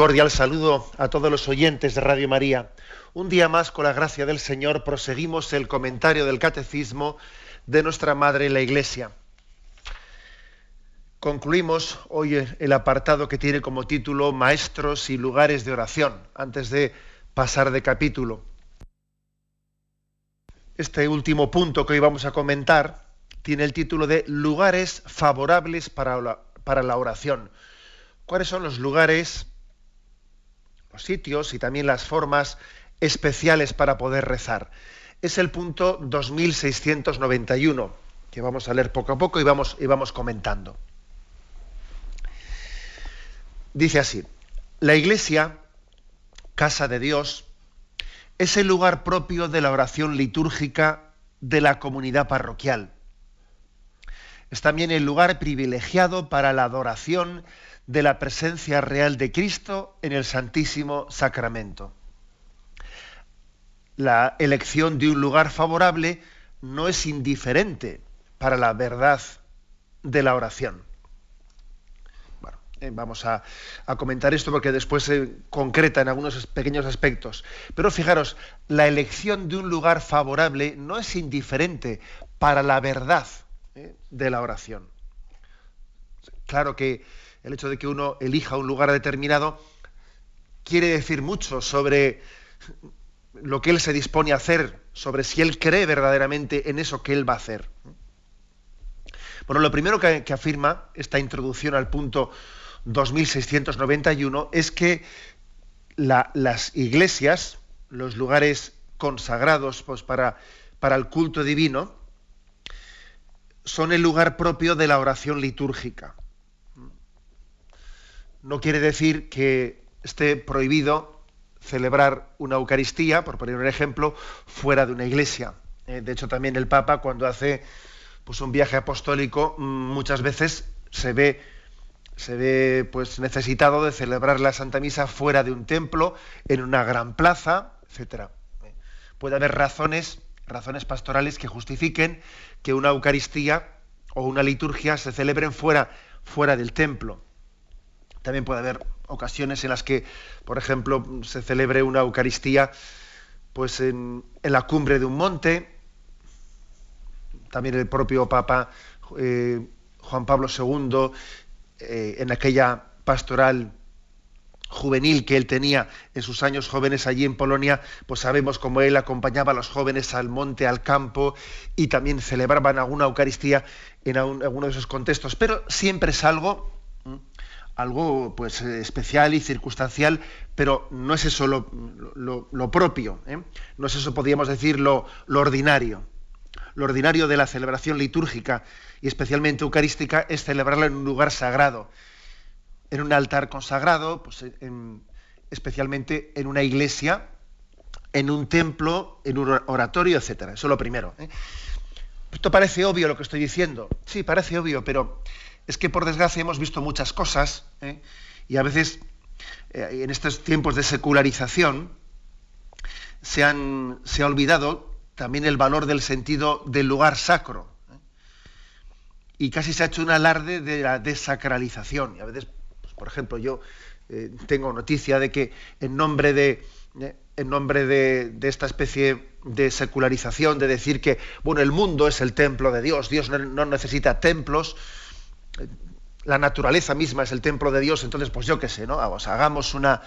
Cordial saludo a todos los oyentes de Radio María. Un día más, con la gracia del Señor, proseguimos el comentario del Catecismo de nuestra Madre la Iglesia. Concluimos hoy el apartado que tiene como título Maestros y lugares de oración, antes de pasar de capítulo. Este último punto que hoy vamos a comentar tiene el título de Lugares favorables para la, para la oración. ¿Cuáles son los lugares los sitios y también las formas especiales para poder rezar. Es el punto 2691, que vamos a leer poco a poco y vamos, y vamos comentando. Dice así, la iglesia, casa de Dios, es el lugar propio de la oración litúrgica de la comunidad parroquial. Es también el lugar privilegiado para la adoración de la presencia real de Cristo en el Santísimo Sacramento. La elección de un lugar favorable no es indiferente para la verdad de la oración. Bueno, eh, vamos a, comentar esto porque después se concreta en algunos pequeños aspectos. Pero fijaros, la elección de un lugar favorable no es indiferente para la verdad eh, de la oración. Claro que el hecho de que uno elija un lugar determinado, quiere decir mucho sobre lo que él se dispone a hacer, sobre si él cree verdaderamente en eso que él va a hacer. Bueno, lo primero que, afirma esta introducción al punto 2691 es que las iglesias, los lugares consagrados pues, para, para el culto divino, son el lugar propio de la oración litúrgica no quiere decir que esté prohibido celebrar una Eucaristía, por poner un ejemplo, fuera de una iglesia. Eh, de hecho, también el Papa, cuando hace pues, un viaje apostólico, mm, muchas veces se ve, se ve pues, necesitado de celebrar la Santa Misa fuera de un templo, en una gran plaza, etc. Eh, puede haber razones, razones pastorales que justifiquen que una Eucaristía o una liturgia se celebren fuera, fuera del templo. También puede haber ocasiones en las que, por ejemplo, se celebre una Eucaristía pues en, la cumbre de un monte. También el propio Papa eh, Juan Pablo II, eh, en aquella pastoral juvenil que él tenía en sus años jóvenes allí en Polonia, pues sabemos cómo él acompañaba a los jóvenes al monte, al campo, y también celebraban alguna Eucaristía en alguno de esos contextos. Pero siempre es algo algo pues especial y circunstancial, pero no es eso lo, propio, ¿eh? no es eso, podríamos decir, lo, ordinario. Lo ordinario de la celebración litúrgica y especialmente eucarística es celebrarla en un lugar sagrado, en un altar consagrado, pues, especialmente en una iglesia, en un templo, en un oratorio, etcétera. Eso es lo primero. ¿eh? Esto parece obvio lo que estoy diciendo. Sí, parece obvio, pero es que por desgracia hemos visto muchas cosas ¿eh? y a veces eh, en estos tiempos de secularización se, han, se, ha olvidado también el valor del sentido del lugar sacro. ¿eh? Y casi se ha hecho un alarde de la desacralización. Y a veces, pues, por ejemplo, yo tengo noticia de que en nombre de, en nombre de, esta especie de secularización, de decir que bueno, el mundo es el templo de Dios, Dios no necesita templos, la naturaleza misma es el templo de Dios, entonces pues yo qué sé, ¿no? hagamos una,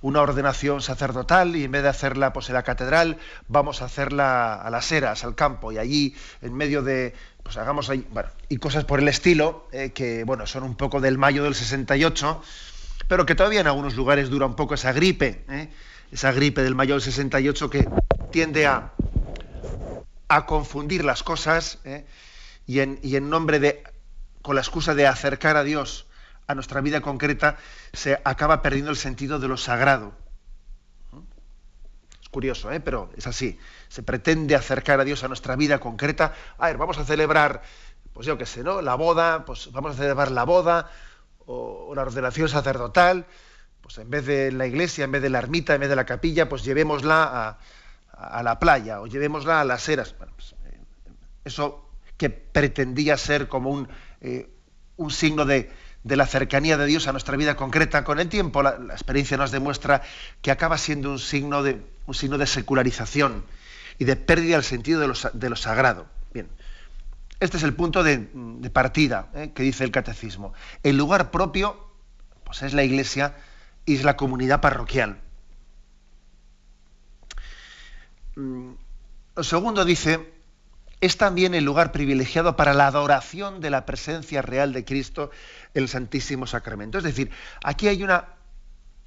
una ordenación sacerdotal y en vez de hacerla pues en la catedral, vamos a hacerla a las eras, al campo, y allí en medio de, pues hagamos ahí, bueno, y cosas por el estilo, eh, que bueno, son un poco del mayo del 68, pero que todavía en algunos lugares dura un poco esa gripe, ¿eh? esa gripe del mayo del 68 que tiende a, a confundir las cosas ¿eh? y, en, y en nombre de con la excusa de acercar a Dios a nuestra vida concreta, se acaba perdiendo el sentido de lo sagrado. curioso, ¿eh? pero es así. Se pretende acercar a Dios a nuestra vida concreta. A ver, vamos a celebrar, pues yo qué sé, ¿no? La boda, pues vamos a celebrar la boda o la ordenación sacerdotal. Pues en vez de la iglesia, en vez de la ermita, en vez de la capilla, pues llevémosla a, la playa o llevémosla a las eras. Pues, eh, eso que pretendía ser como un, eh, un signo de, de la cercanía de Dios a nuestra vida concreta con el tiempo, la, experiencia nos demuestra que acaba siendo un signo de, un signo de secularización y de pérdida del sentido de lo, de lo sagrado. Bien, este es el punto de, partida ¿eh? que dice el catecismo. El lugar propio pues es la iglesia y es la comunidad parroquial. Mm, lo segundo dice, es también el lugar privilegiado para la adoración de la presencia real de Cristo en el Santísimo Sacramento. Es decir, aquí hay una,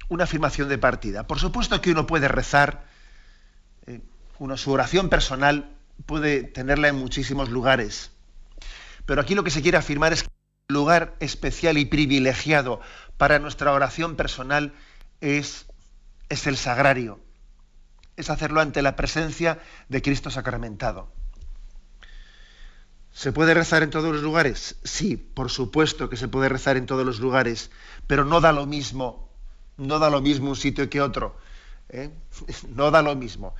una afirmación de partida. Por supuesto que uno puede rezar, eh, su oración personal puede tenerla en muchísimos lugares, pero aquí lo que se quiere afirmar es que el lugar especial y privilegiado para nuestra oración personal es, es el sagrario, es hacerlo ante la presencia de Cristo sacramentado. ¿Se puede rezar en todos los lugares? Sí, por supuesto que se puede rezar en todos los lugares, pero no da lo mismo, no da lo mismo un sitio que otro. ¿eh? No da lo mismo.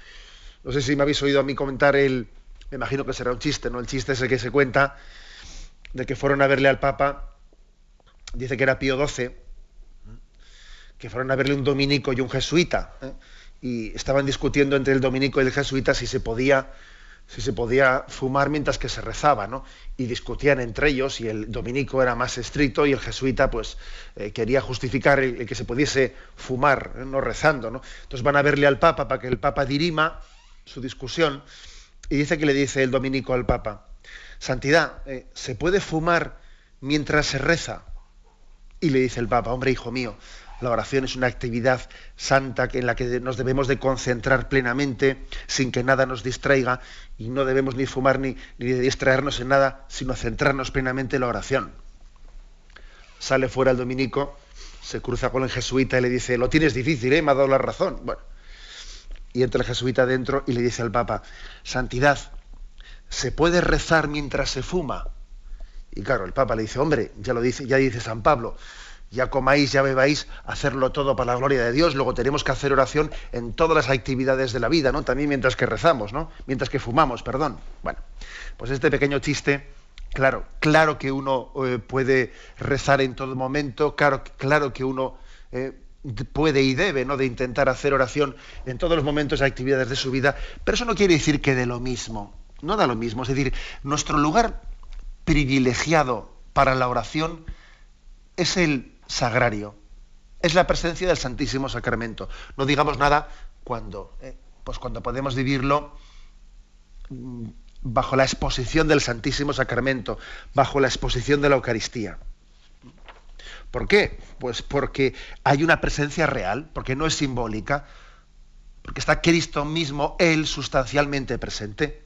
No sé si me habéis oído a mí comentar el, me imagino que será un chiste, ¿no? El chiste es el que se cuenta de que fueron a verle al Papa, dice que era Pío XII, que fueron a verle un dominico y un jesuita, ¿eh? y estaban discutiendo entre el dominico y el jesuita si se podía si se podía fumar mientras que se rezaba, ¿no? Y discutían entre ellos y el dominico era más estricto y el jesuita pues eh, quería justificar el, que se pudiese fumar, ¿eh? no rezando, ¿no? Entonces van a verle al Papa para que el Papa dirima su discusión y dice que le dice el dominico al Papa, Santidad, eh, ¿se puede fumar mientras se reza? Y le dice el Papa, hombre, hijo mío, la oración es una actividad santa en la que nos debemos de concentrar plenamente sin que nada nos distraiga y no debemos ni fumar ni, distraernos en nada, sino centrarnos plenamente en la oración. Sale fuera el dominico, se cruza con el jesuita y le dice, lo tienes difícil, ¿eh? me ha dado la razón. Bueno, y entra el jesuita dentro y le dice al Papa, Santidad, ¿se puede rezar mientras se fuma? Y claro, el Papa le dice, hombre, ya lo dice, ya dice San Pablo, ya comáis, ya bebáis, hacerlo todo para la gloria de Dios. Luego tenemos que hacer oración en todas las actividades de la vida, ¿no? También mientras que rezamos, ¿no? Mientras que fumamos, perdón. Bueno, pues este pequeño chiste, claro, claro que uno eh, puede rezar en todo momento, claro, claro que uno eh, puede y debe, ¿no? De intentar hacer oración en todos los momentos y actividades de su vida, pero eso no quiere decir que de lo mismo. No da lo mismo. Es decir, nuestro lugar privilegiado para la oración es el sagrario. Es la presencia del Santísimo Sacramento. No digamos nada cuando, eh, pues cuando podemos vivirlo mm, bajo la exposición del Santísimo Sacramento, bajo la exposición de la Eucaristía. ¿Por qué? Pues porque hay una presencia real, porque no es simbólica, porque está Cristo mismo, Él, sustancialmente presente.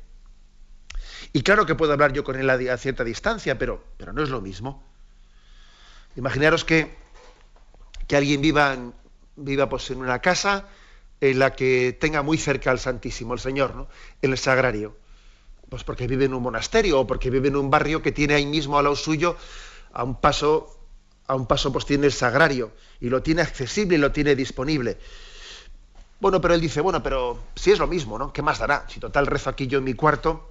Y claro que puedo hablar yo con Él a cierta distancia, pero, pero no es lo mismo. Imaginaros que, que alguien viva, en, viva pues, en una casa en la que tenga muy cerca al Santísimo, el Señor, ¿no? en el sagrario. Pues porque vive en un monasterio o porque vive en un barrio que tiene ahí mismo a lo suyo, a un paso, a un paso pues tiene el sagrario y lo tiene accesible y lo tiene disponible. Bueno, pero él dice, bueno, pero si es lo mismo, ¿no? ¿Qué más dará? Si total rezo aquí yo en mi cuarto,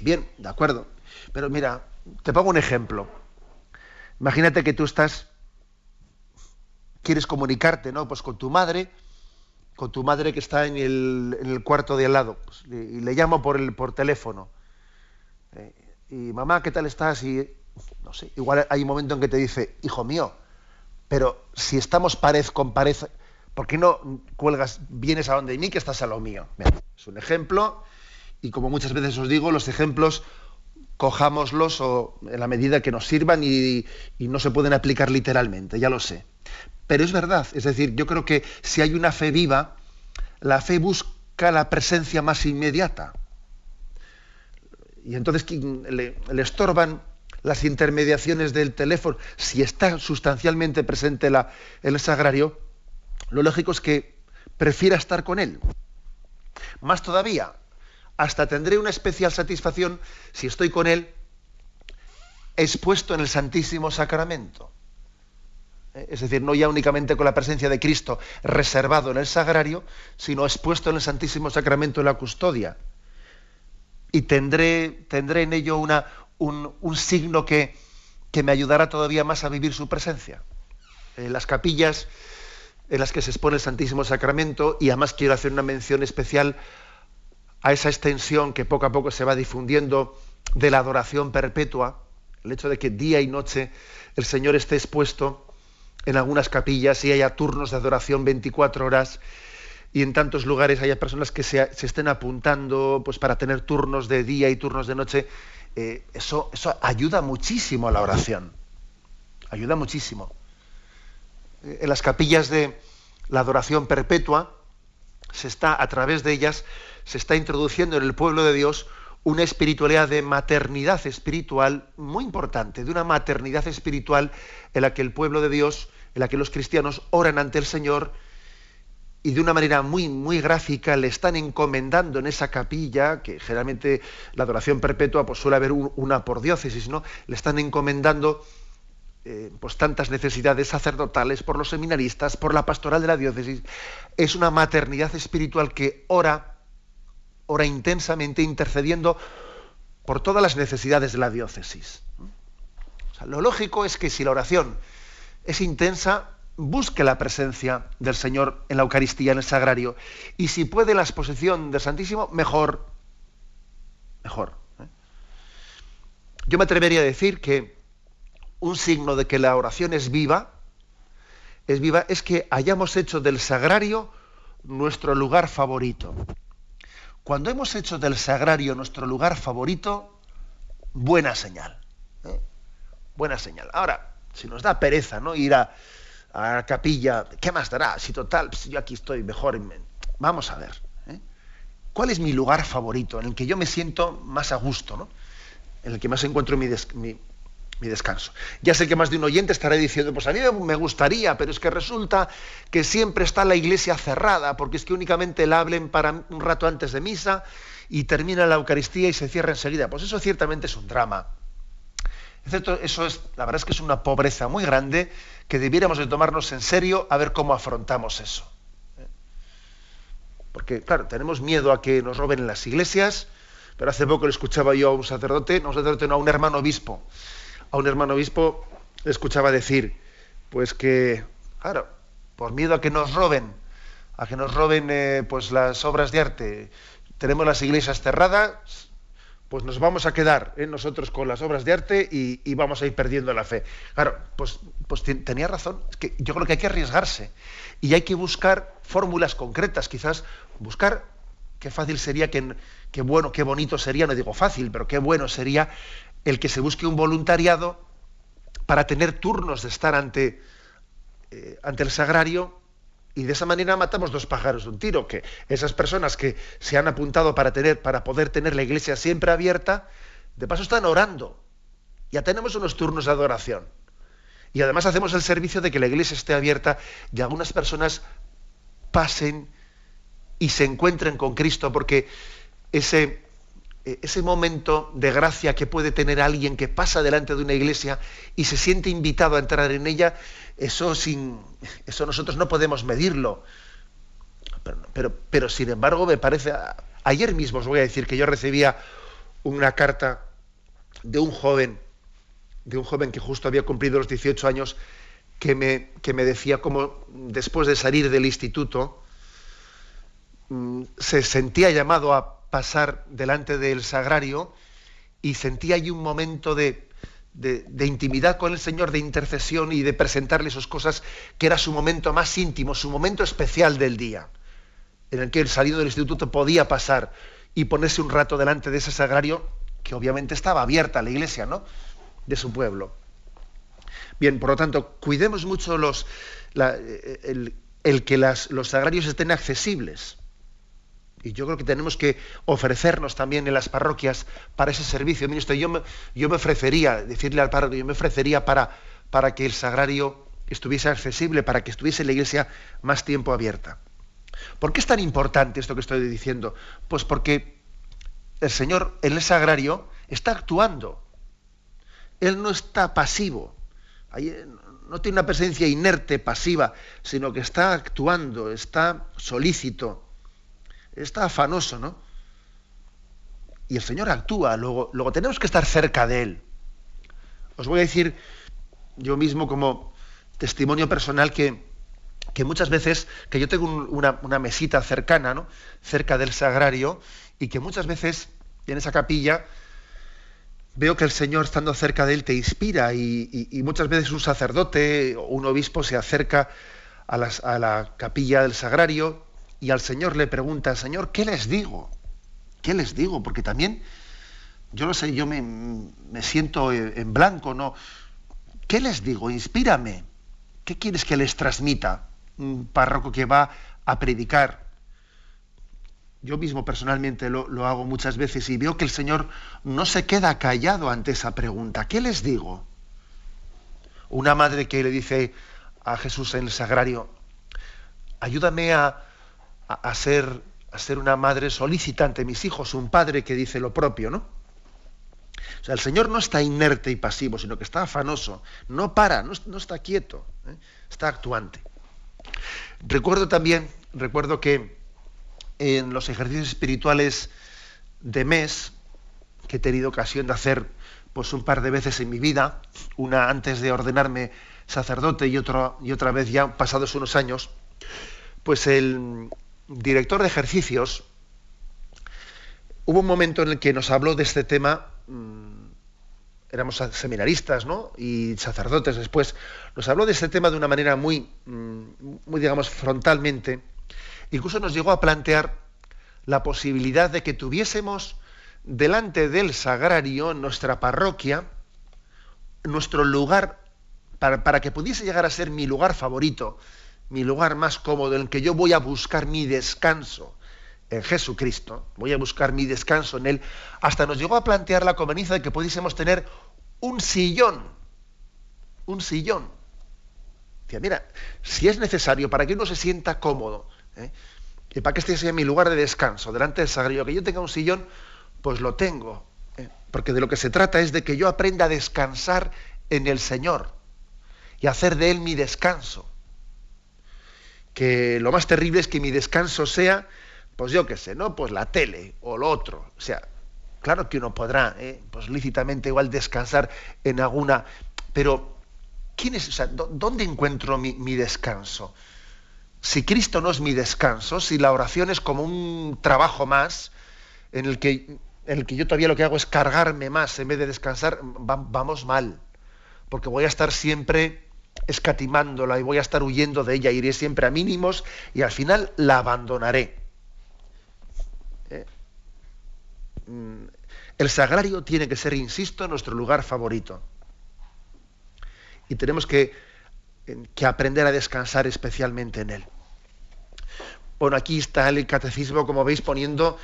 bien, de acuerdo. Pero mira, te pongo un ejemplo. Imagínate que tú estás, quieres comunicarte, ¿no? Pues con tu madre, con tu madre que está en el, cuarto de al lado, pues, y le llamo por, el, por teléfono. Eh, y mamá, ¿qué tal estás? Y no sé, igual hay un momento en que te dice, hijo mío, pero si estamos pared con pared, ¿por qué no cuelgas, vienes a donde mí que estás a lo mío? es un ejemplo, y como muchas veces os digo, los ejemplos cojámoslos o en la medida que nos sirvan y, no se pueden aplicar literalmente, ya lo sé. Pero es verdad, es decir, yo creo que si hay una fe viva, la fe busca la presencia más inmediata. Y entonces le, le estorban las intermediaciones del teléfono. Si está sustancialmente presente el sagrario, lo lógico es que prefiera estar con él. Más todavía, hasta tendré una especial satisfacción si estoy con Él expuesto en el Santísimo Sacramento. Eh, es decir, no ya únicamente con la presencia de Cristo reservado en el sagrario, sino expuesto en el Santísimo Sacramento en la custodia. Y tendré, tendré en ello una, un, signo que, que, me ayudará todavía más a vivir su presencia. En las capillas en las que se expone el Santísimo Sacramento, y además quiero hacer una mención especial a esa extensión que poco a poco se va difundiendo de la adoración perpetua, el hecho de que día y noche el Señor esté expuesto en algunas capillas y haya turnos de adoración 24 horas y en tantos lugares haya personas que se, estén apuntando pues, para tener turnos de día y turnos de noche, eh, eso, eso ayuda muchísimo a la oración. Ayuda muchísimo. Eh, en las capillas de la adoración perpetua, se está, a través de ellas, se está introduciendo en el pueblo de Dios una espiritualidad de maternidad espiritual muy importante, de una maternidad espiritual en la que el pueblo de Dios, en la que los cristianos oran ante el Señor y de una manera muy, muy gráfica le están encomendando en esa capilla, que generalmente la adoración perpetua pues suele haber una por diócesis, ¿no? Le están encomendando eh, pues tantas necesidades sacerdotales por los seminaristas, por la pastoral de la diócesis. Es una maternidad espiritual que ora ora intensamente intercediendo por todas las necesidades de la diócesis. lo lógico es que si la oración es intensa, busque la presencia del Señor en la Eucaristía, en el sagrario. Y si puede la exposición del Santísimo, mejor. Mejor. ¿eh? Yo me atrevería a decir que un signo de que la oración es viva, es viva, es que hayamos hecho del sagrario nuestro lugar favorito. Cuando hemos hecho del sagrario nuestro lugar favorito, buena señal. ¿eh? Buena señal. Ahora, si nos da pereza no ir a, la capilla, ¿qué más dará? Si total, pues yo aquí estoy mejor. Vamos a ver. ¿eh? ¿Cuál es mi lugar favorito en el que yo me siento más a gusto? ¿no? En el que más encuentro mi, mi, mi descanso. Ya sé que más de un oyente estará diciendo, pues a mí me gustaría, pero es que resulta que siempre está la iglesia cerrada, porque es que únicamente la hablen para un rato antes de misa y termina la Eucaristía y se cierra enseguida. Pues eso ciertamente es un drama. Eso es, la verdad es que es una pobreza muy grande que debiéramos de tomarnos en serio a ver cómo afrontamos eso. Porque, claro, tenemos miedo a que nos roben en las iglesias, pero hace poco le escuchaba yo a un sacerdote, no un sacerdote, no, a un hermano obispo, a un hermano obispo escuchaba decir, pues que, claro, por miedo a que nos roben, a que nos roben eh, pues las obras de arte, tenemos las iglesias cerradas, pues nos vamos a quedar eh, nosotros con las obras de arte y, vamos a ir perdiendo la fe. Claro, pues, pues tenía razón. Yo creo que hay que arriesgarse y hay que buscar fórmulas concretas, quizás buscar qué fácil sería, qué bueno, qué bonito sería, no digo fácil, pero qué bueno sería el que se busque un voluntariado para tener turnos de estar ante, eh, ante el sagrario y de esa manera matamos dos pájaros de un tiro, que esas personas que se han apuntado para, tener, para poder tener la iglesia siempre abierta, de paso están orando. Ya tenemos unos turnos de adoración. Y además hacemos el servicio de que la iglesia esté abierta y algunas personas pasen y se encuentren con Cristo, porque ese, ese momento de gracia que puede tener alguien que pasa delante de una iglesia y se siente invitado a entrar en ella, eso, sin, eso nosotros no podemos medirlo. Pero, pero, sin embargo me parece, ayer mismo os voy a decir que yo recibía una carta de un joven, de un joven que justo había cumplido los 18 años, que me, que me decía cómo después de salir del instituto mm, se sentía llamado a pasar delante del sagrario y sentía allí un momento de, intimidad con el Señor, de intercesión y de presentarle sus cosas, que era su momento más íntimo, su momento especial del día, en el que el salido del instituto podía pasar y ponerse un rato delante de ese sagrario, que obviamente estaba abierta la iglesia, ¿no? De su pueblo. Bien, por lo tanto, cuidemos mucho los, el, que los sagrarios estén accesibles y yo creo que tenemos que ofrecernos también en las parroquias para ese servicio. Ministro, yo me, yo me ofrecería, decirle al párroco, yo me ofrecería para, para que el sagrario estuviese accesible, para que estuviese la iglesia más tiempo abierta. ¿Por qué es tan importante esto que estoy diciendo? Pues porque el Señor en el sagrario está actuando. Él no está pasivo. No tiene una presencia inerte, pasiva, sino que está actuando, está solícito, está afanoso, ¿no? Y el Señor actúa, luego, luego tenemos que estar cerca de Él. Os voy a decir yo mismo como testimonio personal que, que muchas veces, que yo tengo una, una, mesita cercana, ¿no? cerca del sagrario, y que muchas veces en esa capilla veo que el Señor estando cerca de él te inspira y, muchas veces un sacerdote o un obispo se acerca a, la capilla del sagrario y al Señor le pregunta, Señor, ¿qué les digo? ¿Qué les digo? Porque también, yo no sé, yo me, me siento en blanco, ¿no? ¿Qué les digo? Inspírame. ¿Qué quieres que les transmita un párroco que va a predicar? yo mismo personalmente lo, hago muchas veces y veo que el Señor no se queda callado ante esa pregunta. ¿Qué les digo? Una madre que le dice a Jesús en el sagrario, ayúdame a, ser, a ser una madre solicitante, mis hijos, un padre que dice lo propio, ¿no? O sea, el Señor no está inerte y pasivo, sino que está afanoso, no para, no, está quieto, ¿eh? está actuante. Recuerdo también, recuerdo que en los ejercicios espirituales de mes, que he tenido ocasión de hacer pues un par de veces en mi vida, una antes de ordenarme sacerdote y, y otra vez ya pasados unos años, pues el director de ejercicios, hubo un momento en el que nos habló de este tema, mm, éramos seminaristas ¿no? y sacerdotes después, nos habló de este tema de una manera muy, mm, muy digamos, frontalmente, Incluso nos llegó a plantear la posibilidad de que tuviésemos delante del sagrario, nuestra parroquia, nuestro lugar, para, que pudiese llegar a ser mi lugar favorito, mi lugar más cómodo, en el que yo voy a buscar mi descanso en Jesucristo, voy a buscar mi descanso en Él, hasta nos llegó a plantear la conveniencia de que pudiésemos tener un sillón, un sillón. mira, si es necesario para que uno se sienta cómodo, ¿eh? Y para que este sea mi lugar de descanso, delante del sagrario, que yo tenga un sillón, pues lo tengo. ¿eh? Porque de lo que se trata es de que yo aprenda a descansar en el Señor y hacer de Él mi descanso. Que lo más terrible es que mi descanso sea, pues yo qué sé, ¿no? Pues la tele o lo otro. O sea, claro que uno podrá, ¿eh? pues lícitamente igual descansar en alguna, pero ¿quién es, o sea, ¿dónde encuentro mi descanso? si Cristo no es mi descanso, si la oración es como un trabajo más, en el que, en el que yo todavía lo que hago es cargarme más en vez de descansar, vamos mal. Porque voy a estar siempre escatimándola y voy a estar huyendo de ella, iré siempre a mínimos y al final la abandonaré. ¿Eh? Mm, el sagrario tiene que ser, insisto, nuestro lugar favorito. Y tenemos que que aprender a descansar especialmente en él. Bueno, aquí está el catecismo, como veis, poniendo,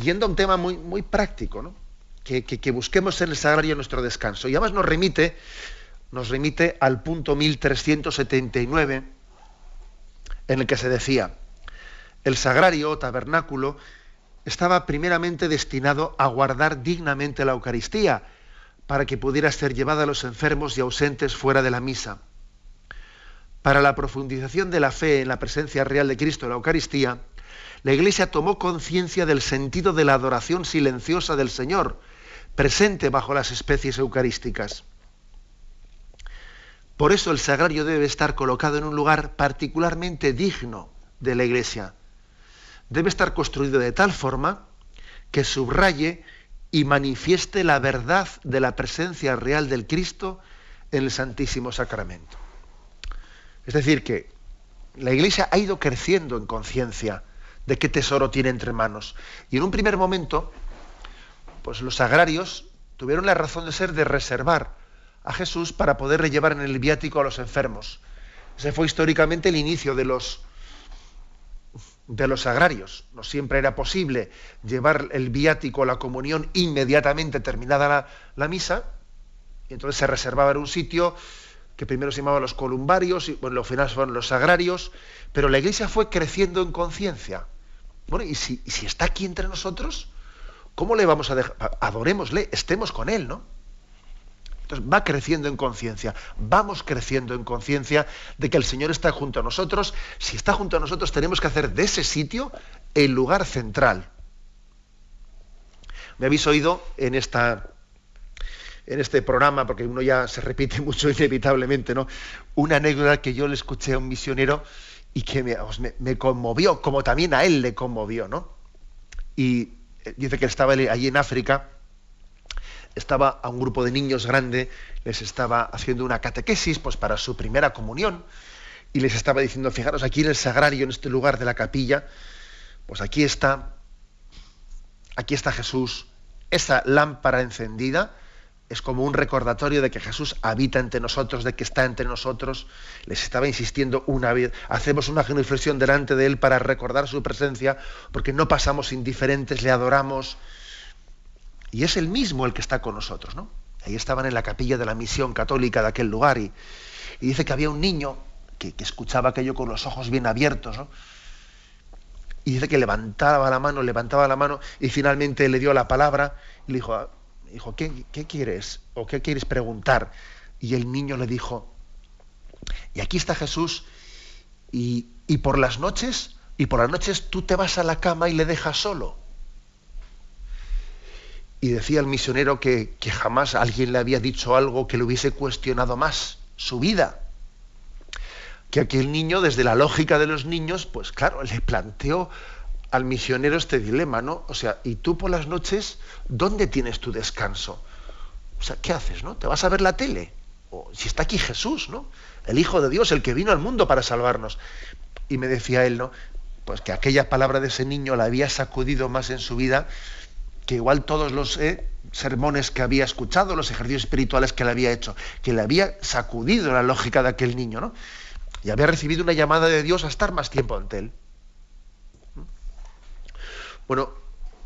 yendo a un tema muy, muy práctico, ¿no? que, que, busquemos en el sagrario nuestro descanso. Y además nos remite, nos remite al punto 1379, en el que se decía, el sagrario o tabernáculo estaba primeramente destinado a guardar dignamente la Eucaristía, para que pudiera ser llevada a los enfermos y ausentes fuera de la misa para la profundización de la fe en la presencia real de Cristo en la Eucaristía, la Iglesia tomó conciencia del sentido de la adoración silenciosa del Señor, presente bajo las especies eucarísticas. Por eso el sagrario debe estar colocado en un lugar particularmente digno de la Iglesia. Debe estar construido de tal forma que subraye y manifieste la verdad de la presencia real del Cristo en el Santísimo Sacramento. Es decir, que la Iglesia ha ido creciendo en conciencia de qué tesoro tiene entre manos. Y en un primer momento, pues los agrarios tuvieron la razón de ser de reservar a Jesús para poderle llevar en el viático a los enfermos. Ese fue históricamente el inicio de los, de los agrarios. No siempre era posible llevar el viático, la comunión, inmediatamente terminada la, la misa, y entonces se reservaba en un sitio que primero se llamaban los columbarios, y bueno, al final fueron los agrarios, pero la iglesia fue creciendo en conciencia. Bueno, y si, si, está aquí entre nosotros, ¿cómo le vamos a dejar? Adorémosle, estemos con él, ¿no? Entonces va creciendo en conciencia, vamos creciendo en conciencia de que el Señor está junto a nosotros. Si está junto a nosotros, tenemos que hacer de ese sitio el lugar central. Me habéis oído en esta en este programa, porque uno ya se repite mucho inevitablemente, ¿no? Una anécdota que yo le escuché a un misionero y que me, conmovió, como también a él le conmovió, ¿no? Y eh, dice que estaba allí en África, estaba a un grupo de niños grande, les estaba haciendo una catequesis pues para su primera comunión y les estaba diciendo, fijaros, aquí en el sagrario, en este lugar de la capilla, pues aquí está, aquí está Jesús, esa lámpara encendida, es como un recordatorio de que Jesús habita entre nosotros, de que está entre nosotros. Les estaba insistiendo una vez, hacemos una genuflexión delante de Él para recordar su presencia, porque no pasamos indiferentes, le adoramos. Y es el mismo el que está con nosotros, ¿no? Ahí estaban en la capilla de la misión católica de aquel lugar y, dice que había un niño que, escuchaba aquello con los ojos bien abiertos, ¿no? Y dice que levantaba la mano, levantaba la mano y finalmente le dio la palabra y le dijo, dijo, ¿qué, quieres? ¿O qué quieres preguntar? Y el niño le dijo, y aquí está Jesús, y, por las noches, y por las noches tú te vas a la cama y le dejas solo. Y decía el misionero que, que jamás alguien le había dicho algo que le hubiese cuestionado más su vida. Que aquel niño, desde la lógica de los niños, pues claro, le planteó al misionero este dilema, ¿no? O sea, ¿y tú por las noches dónde tienes tu descanso? O sea, ¿qué haces, no? ¿Te vas a ver la tele? O si está aquí Jesús, ¿no? El Hijo de Dios, el que vino al mundo para salvarnos. Y me decía él, ¿no? Pues que aquella palabra de ese niño la había sacudido más en su vida que igual todos los eh, sermones que había escuchado, los ejercicios espirituales que le había hecho, que le había sacudido la lógica de aquel niño, ¿no? Y había recibido una llamada de Dios a estar más tiempo ante él. Bueno,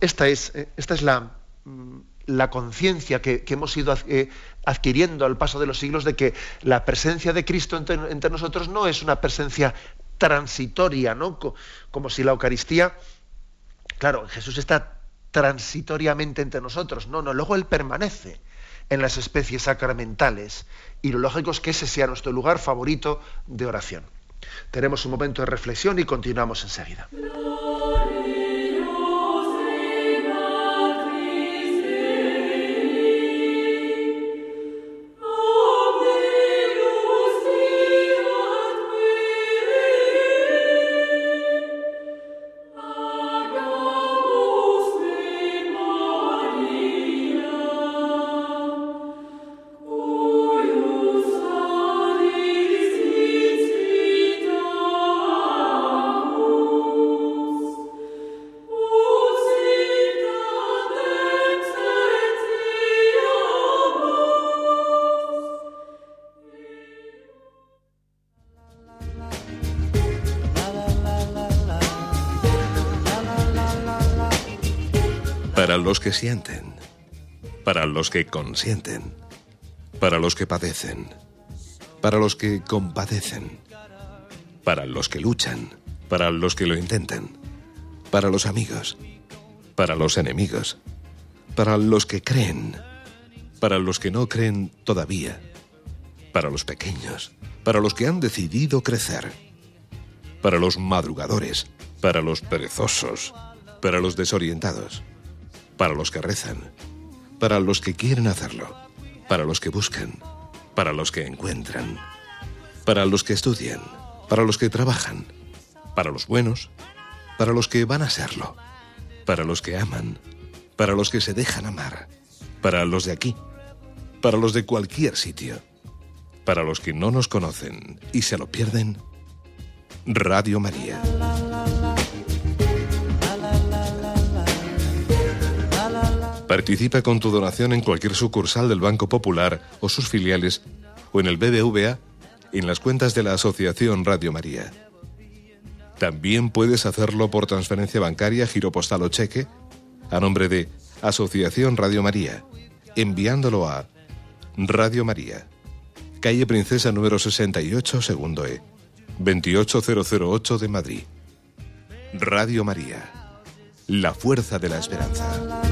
esta es, eh, esta es la, mm, la conciencia que, hemos ido eh, adquiriendo al paso de los siglos de que la presencia de Cristo entre, nosotros no es una presencia transitoria, ¿no? Como si la Eucaristía, claro, Jesús está transitoriamente entre nosotros, no, no, luego Él permanece en las especies sacramentales y lo lógico es que ese sea nuestro lugar favorito de oración. Tenemos un momento de reflexión y continuamos enseguida. Que sienten, para los que consienten, para los que padecen, para los que compadecen, para los que luchan, para los que lo intentan, para los amigos, para los enemigos, para los que creen, para los que no creen todavía, para los pequeños, para los que han decidido crecer, para los madrugadores, para los perezosos, para los desorientados para los que rezan, para los que quieren hacerlo, para los que buscan, para los que encuentran, para los que estudian, para los que trabajan, para los buenos, para los que van a serlo, para los que aman, para los que se dejan amar, para los de aquí, para los de cualquier sitio, para los que no nos conocen y se lo pierden, Radio María. Participa con tu donación en cualquier sucursal del Banco Popular o sus filiales o en el BBVA en las cuentas de la Asociación Radio María. También puedes hacerlo por transferencia bancaria, giro postal o cheque a nombre de Asociación Radio María, enviándolo a Radio María, calle Princesa número 68, segundo E, 28008 de Madrid. Radio María, la fuerza de la esperanza.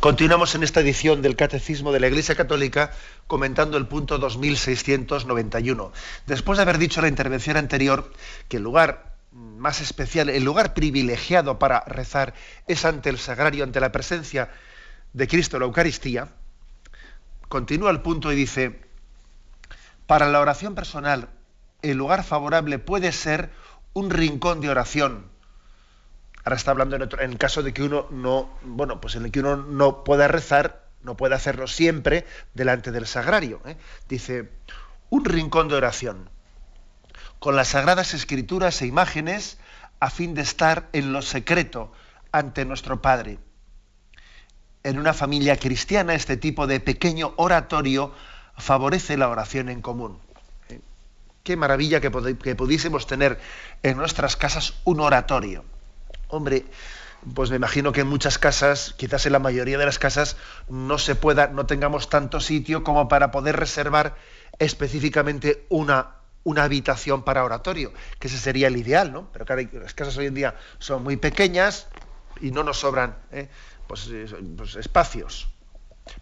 Continuamos en esta edición del Catecismo de la Iglesia Católica comentando el punto 2691. Después de haber dicho la intervención anterior que el lugar más especial, el lugar privilegiado para rezar es ante el sagrario, ante la presencia de Cristo, la Eucaristía, continúa el punto y dice, para la oración personal, el lugar favorable puede ser un rincón de oración, Ahora está hablando en, el caso de que uno no, bueno, pues en el que uno no pueda rezar, no puede hacerlo siempre delante del sagrario. ¿eh? Dice, un rincón de oración, con las sagradas escrituras e imágenes, a fin de estar en lo secreto ante nuestro Padre. En una familia cristiana, este tipo de pequeño oratorio favorece la oración en común. ¿eh? Qué maravilla que pudiésemos tener en nuestras casas un oratorio Hombre, pues me imagino que en muchas casas, quizás en la mayoría de las casas, no se pueda, no tengamos tanto sitio como para poder reservar específicamente una, una habitación para oratorio, que ese sería el ideal, ¿no? Pero claro, las casas hoy en día son muy pequeñas y no nos sobran ¿eh? pues, pues, espacios.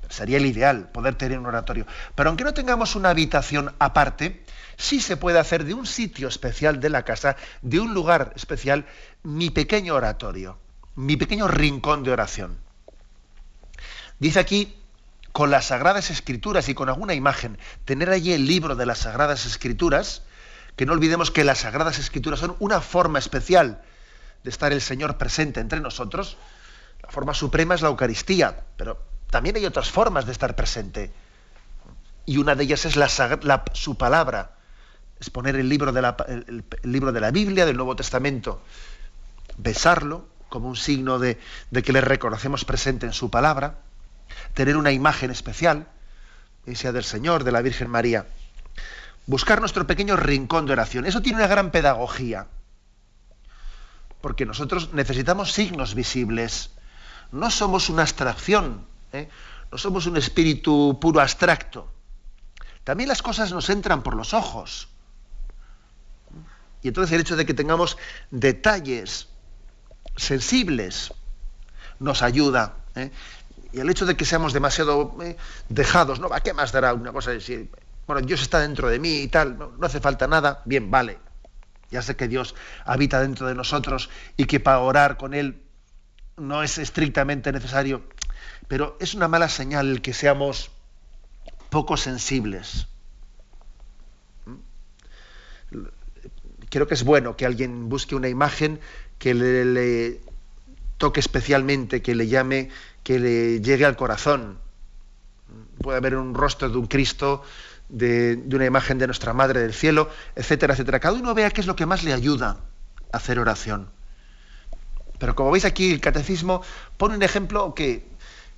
Sería el ideal poder tener un oratorio. Pero aunque no tengamos una habitación aparte, sí se puede hacer de un sitio especial de la casa, de un lugar especial, mi pequeño oratorio, mi pequeño rincón de oración. Dice aquí, con las Sagradas Escrituras y con alguna imagen, tener allí el libro de las Sagradas Escrituras, que no olvidemos que las Sagradas Escrituras son una forma especial de estar el Señor presente entre nosotros. La forma suprema es la Eucaristía, pero también hay otras formas de estar presente. Y una de ellas es su palabra, es poner el libro, de la, de la Biblia, del Nuevo Testamento, besarlo como un signo de, que le reconocemos presente en su palabra, tener una imagen especial, sea del Señor, de la Virgen María, buscar nuestro pequeño rincón de oración. Eso tiene una gran pedagogía, porque nosotros necesitamos signos visibles, no somos una abstracción, ¿eh? no somos un espíritu puro abstracto. También las cosas nos entran por los ojos. Y entonces el hecho de que tengamos detalles sensibles nos ayuda. ¿eh? Y el hecho de que seamos demasiado eh, dejados, ¿no? ¿A qué más dará una cosa de decir, bueno, Dios está dentro de mí y tal, no, hace falta nada? Bien, vale. Ya sé que Dios habita dentro de nosotros y que para orar con Él no es estrictamente necesario, pero es una mala señal que seamos poco sensibles. Creo que es bueno que alguien busque una imagen que le, toque especialmente, que le llame, que le llegue al corazón. Puede haber un rostro de un Cristo, de, una imagen de nuestra Madre del Cielo, etcétera, etcétera. Cada uno vea qué es lo que más le ayuda a hacer oración. Pero como veis aquí, el catecismo pone un ejemplo que,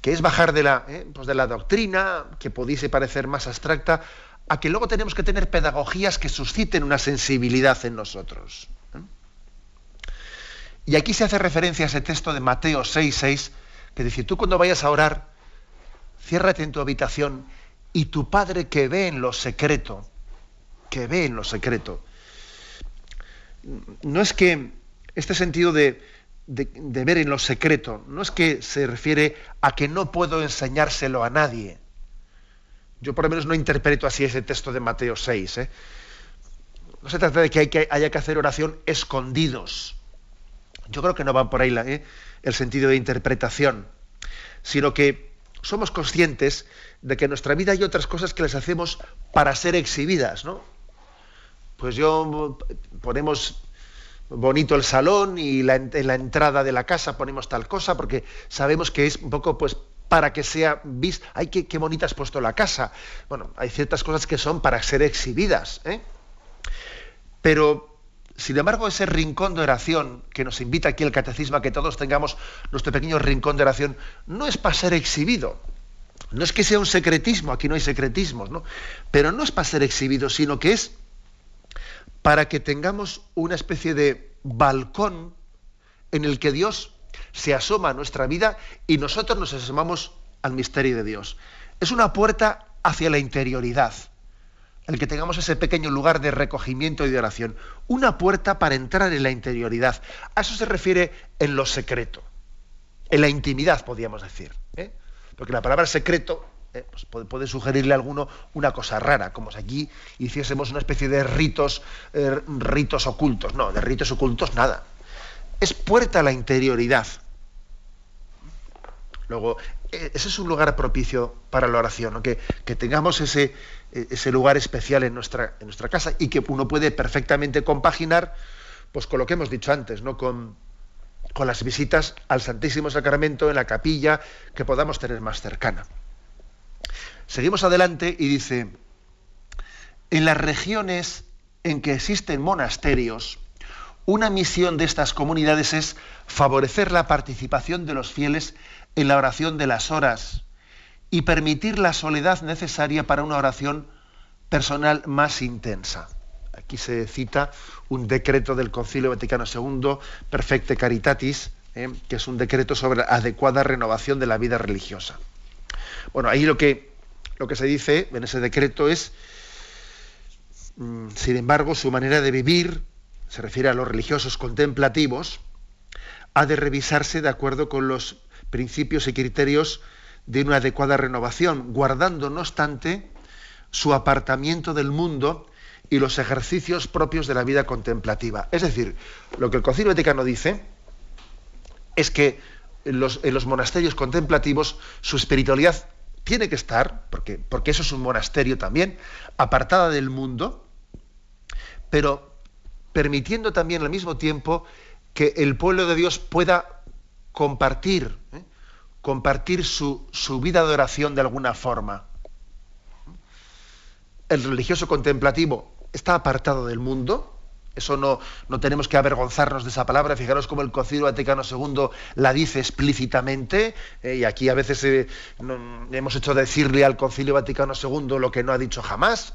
es bajar de la, eh, pues de la doctrina, que pudiese parecer más abstracta, a que luego tenemos que tener pedagogías que susciten una sensibilidad en nosotros. Y aquí se hace referencia a ese texto de Mateo 6:6, que dice, tú cuando vayas a orar, ciérrate en tu habitación y tu Padre que ve en lo secreto, que ve en lo secreto. No es que este sentido de, de ver en lo secreto, no es que se refiere a que no puedo enseñárselo a nadie, yo por lo menos no interpreto así ese texto de Mateo 6. ¿eh? No se trata de que, hay que haya que hacer oración escondidos. Yo creo que no va por ahí ¿eh? el sentido de interpretación, sino que somos conscientes de que en nuestra vida hay otras cosas que las hacemos para ser exhibidas, ¿no? Pues yo ponemos bonito el salón y en la entrada de la casa ponemos tal cosa porque sabemos que es un poco pues para que sea vista. ¡Ay, qué, qué, bonita has puesto la casa! Bueno, hay ciertas cosas que son para ser exhibidas. ¿eh? Pero, sin embargo, ese rincón de oración que nos invita aquí el catecismo a que todos tengamos nuestro pequeño rincón de oración, no es para ser exhibido. No es que sea un secretismo, aquí no hay secretismos, ¿no? Pero no es para ser exhibido, sino que es para que tengamos una especie de balcón en el que Dios se asoma a nuestra vida y nosotros nos asomamos al misterio de Dios. Es una puerta hacia la interioridad, el que tengamos ese pequeño lugar de recogimiento y de oración. Una puerta para entrar en la interioridad. A eso se refiere en lo secreto, en la intimidad, podríamos decir. ¿eh? Porque la palabra secreto eh, pues puede, sugerirle a alguno una cosa rara, como si aquí hiciésemos una especie de ritos, eh, ritos ocultos. No, de ritos ocultos nada. Es puerta a la interioridad. Luego, e, ese es un lugar propicio para la oración, que, tengamos ese, ese, lugar especial en nuestra, en nuestra casa y que uno puede perfectamente compaginar pues, con lo que hemos dicho antes, ¿no? con, con las visitas al Santísimo Sacramento en la capilla que podamos tener más cercana. Seguimos adelante y dice, en las regiones en que existen monasterios, una misión de estas comunidades es favorecer la participación de los fieles en la oración de las horas y permitir la soledad necesaria para una oración personal más intensa. Aquí se cita un decreto del Concilio Vaticano II, Perfecte Caritatis, eh, que es un decreto sobre adecuada renovación de la vida religiosa. Bueno, ahí lo que, lo que se dice en ese decreto es, mm, sin embargo, su manera de vivir, se refiere a los religiosos contemplativos, ha de revisarse de acuerdo con los principios y criterios de una adecuada renovación, guardando, no obstante, su apartamiento del mundo y los ejercicios propios de la vida contemplativa. Es decir, lo que el Concilio Vaticano dice es que en los, monasterios contemplativos su espiritualidad tiene que estar, porque, porque eso es un monasterio también, apartada del mundo, pero permitiendo también al mismo tiempo que el pueblo de Dios pueda compartir, ¿eh? compartir su, vida de oración de alguna forma. El religioso contemplativo está apartado del mundo, eso no, no, tenemos que avergonzarnos de esa palabra. Fijaros cómo el Concilio Vaticano II la dice explícitamente, eh, y aquí a veces eh, hemos hecho decirle al Concilio Vaticano II lo que no ha dicho jamás.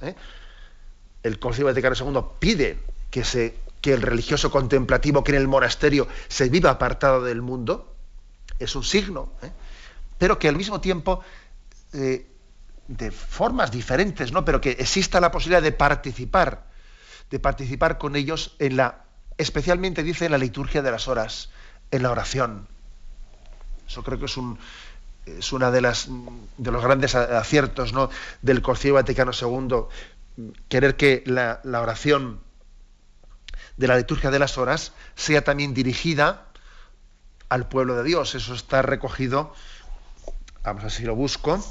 El Concilio Vaticano II pide que, se, que el religioso contemplativo que en el monasterio se viva apartado del mundo, es un signo, ¿eh? pero que al mismo tiempo, eh, de formas diferentes, ¿no? pero que exista la posibilidad de participar, de participar con ellos en la, especialmente dice en la liturgia de las horas, en la oración. Eso creo que es un, es una de las de los grandes aciertos ¿no? del Concilio Vaticano II, querer que la, la, oración de la liturgia de las horas sea también dirigida al pueblo de Dios. Eso está recogido, vamos a ver si lo busco,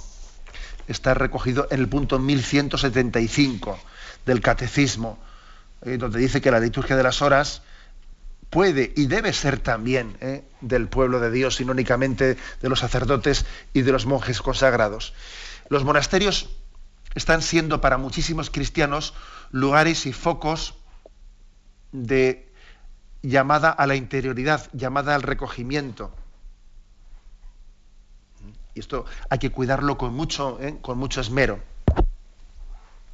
está recogido en el punto 1175 del Catecismo, donde dice que la liturgia de las horas puede y debe ser también eh, del pueblo de Dios y no únicamente de los sacerdotes y de los monjes consagrados. Los monasterios están siendo para muchísimos cristianos lugares y focos de llamada a la interioridad, llamada al recogimiento. Y esto hay que cuidarlo con mucho, ¿eh? con mucho esmero.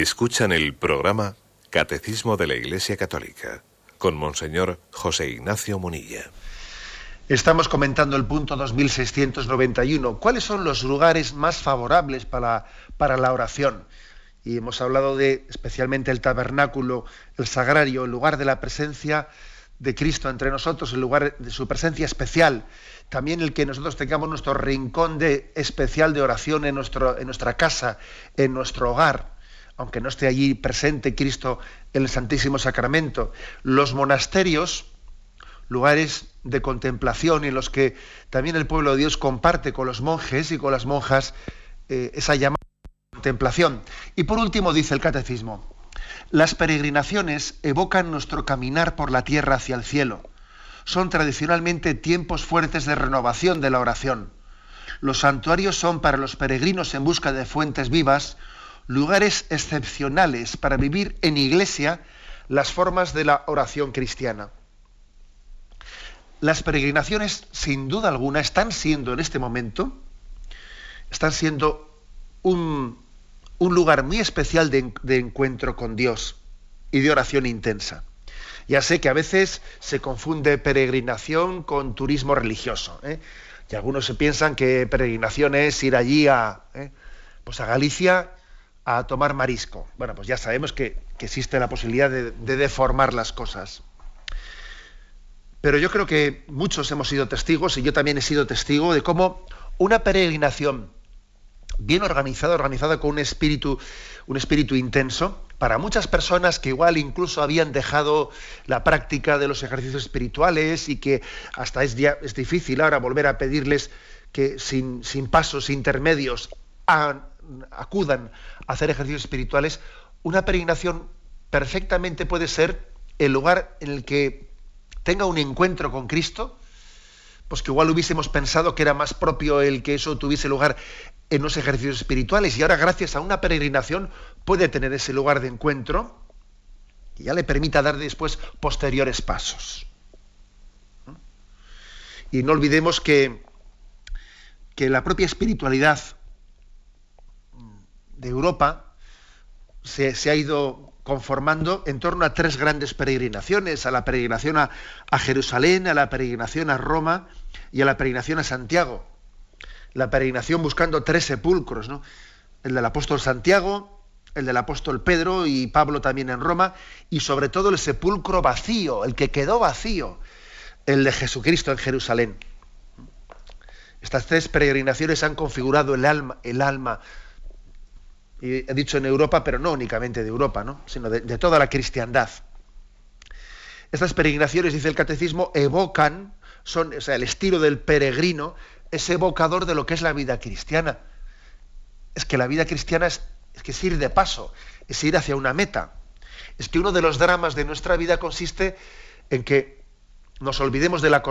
Escuchan el programa Catecismo de la Iglesia Católica con Monseñor José Ignacio Munilla. Estamos comentando el punto 2691. ¿Cuáles son los lugares más favorables para, para la oración? Y hemos hablado de especialmente el tabernáculo, el sagrario, el lugar de la presencia de Cristo entre nosotros, el lugar de su presencia especial. También el que nosotros tengamos nuestro rincón de, especial de oración en, nuestro, en nuestra casa, en nuestro hogar, aunque no esté allí presente Cristo en el Santísimo Sacramento. Los monasterios, lugares de contemplación en los que también el pueblo de Dios comparte con los monjes y con las monjas eh, esa llamada contemplación. Y por último dice el catecismo, las peregrinaciones evocan nuestro caminar por la tierra hacia el cielo. Son tradicionalmente tiempos fuertes de renovación de la oración. Los santuarios son para los peregrinos en busca de fuentes vivas lugares excepcionales para vivir en iglesia las formas de la oración cristiana. Las peregrinaciones, sin duda alguna, están siendo en este momento, están siendo un, un lugar muy especial de, encuentro con Dios y de oración intensa. Ya sé que a veces se confunde peregrinación con turismo religioso. ¿eh? Y algunos se piensan que peregrinación es ir allí a, ¿eh? pues a Galicia a tomar marisco. Bueno, pues ya sabemos que, existe la posibilidad de, de, deformar las cosas. Pero yo creo que muchos hemos sido testigos, y yo también he sido testigo, de cómo una peregrinación bien organizada, organizada con un espíritu, un espíritu intenso, para muchas personas que igual incluso habían dejado la práctica de los ejercicios espirituales y que hasta es, es difícil ahora volver a pedirles que sin, sin pasos intermedios acudan a hacer ejercicios espirituales, una peregrinación perfectamente puede ser el lugar en el que tenga un encuentro con Cristo, pues que igual hubiésemos pensado que era más propio el que eso tuviese lugar en los ejercicios espirituales y ahora gracias a una peregrinación puede tener ese lugar de encuentro y ya le permita dar después posteriores pasos. Y no olvidemos que, que la propia espiritualidad de Europa se, ha ido conformando en torno a tres grandes peregrinaciones, a la peregrinación a, a Jerusalén, a la peregrinación a Roma y a la peregrinación a Santiago la peregrinación buscando tres sepulcros, ¿no? El del apóstol Santiago, el del apóstol Pedro y Pablo también en Roma, y sobre todo el sepulcro vacío, el que quedó vacío, el de Jesucristo en Jerusalén. Estas tres peregrinaciones han configurado el alma, el alma, y he dicho en Europa, pero no únicamente de Europa, ¿no? sino de, toda la cristiandad. Estas peregrinaciones, dice el catecismo, evocan, son, o sea, el estilo del peregrino es evocador de lo que es la vida cristiana. Es que la vida cristiana es, que ir de paso, es ir hacia una meta. Es que uno de los dramas de nuestra vida consiste en que nos olvidemos de la,